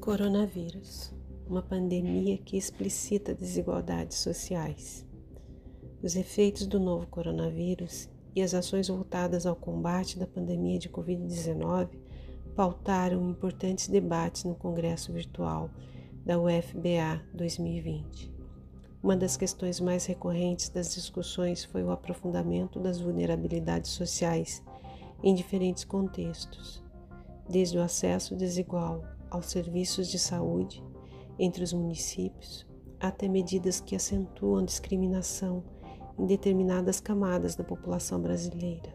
Coronavírus, uma pandemia que explicita desigualdades sociais. Os efeitos do novo coronavírus e as ações voltadas ao combate da pandemia de Covid-19 pautaram importantes debates no Congresso Virtual da UFBA 2020. Uma das questões mais recorrentes das discussões foi o aprofundamento das vulnerabilidades sociais em diferentes contextos, desde o acesso desigual aos serviços de saúde entre os municípios até medidas que acentuam discriminação em determinadas camadas da população brasileira.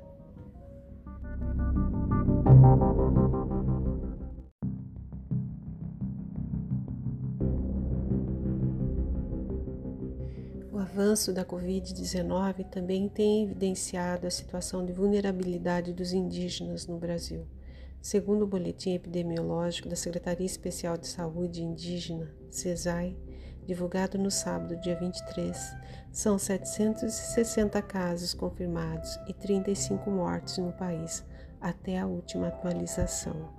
O avanço da Covid-19 também tem evidenciado a situação de vulnerabilidade dos indígenas no Brasil. Segundo o Boletim Epidemiológico da Secretaria Especial de Saúde Indígena, CESAI, divulgado no sábado, dia 23, são 760 casos confirmados e 35 mortes no país até a última atualização.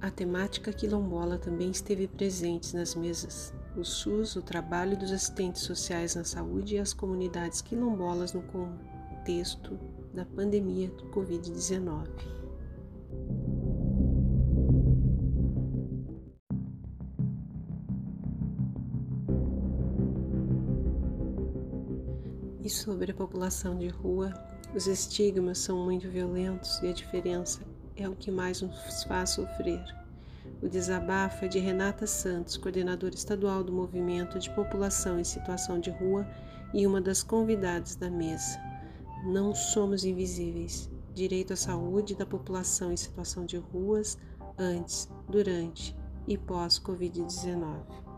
A temática quilombola também esteve presente nas mesas. O SUS, o trabalho dos assistentes sociais na saúde e as comunidades quilombolas no contexto da pandemia do Covid-19. E sobre a população de rua, os estigmas são muito violentos e a diferença é o que mais nos faz sofrer. O desabafo é de Renata Santos, coordenadora estadual do Movimento de População em Situação de Rua e uma das convidadas da mesa. Não somos invisíveis. Direito à saúde da população em situação de ruas antes, durante e pós-Covid-19.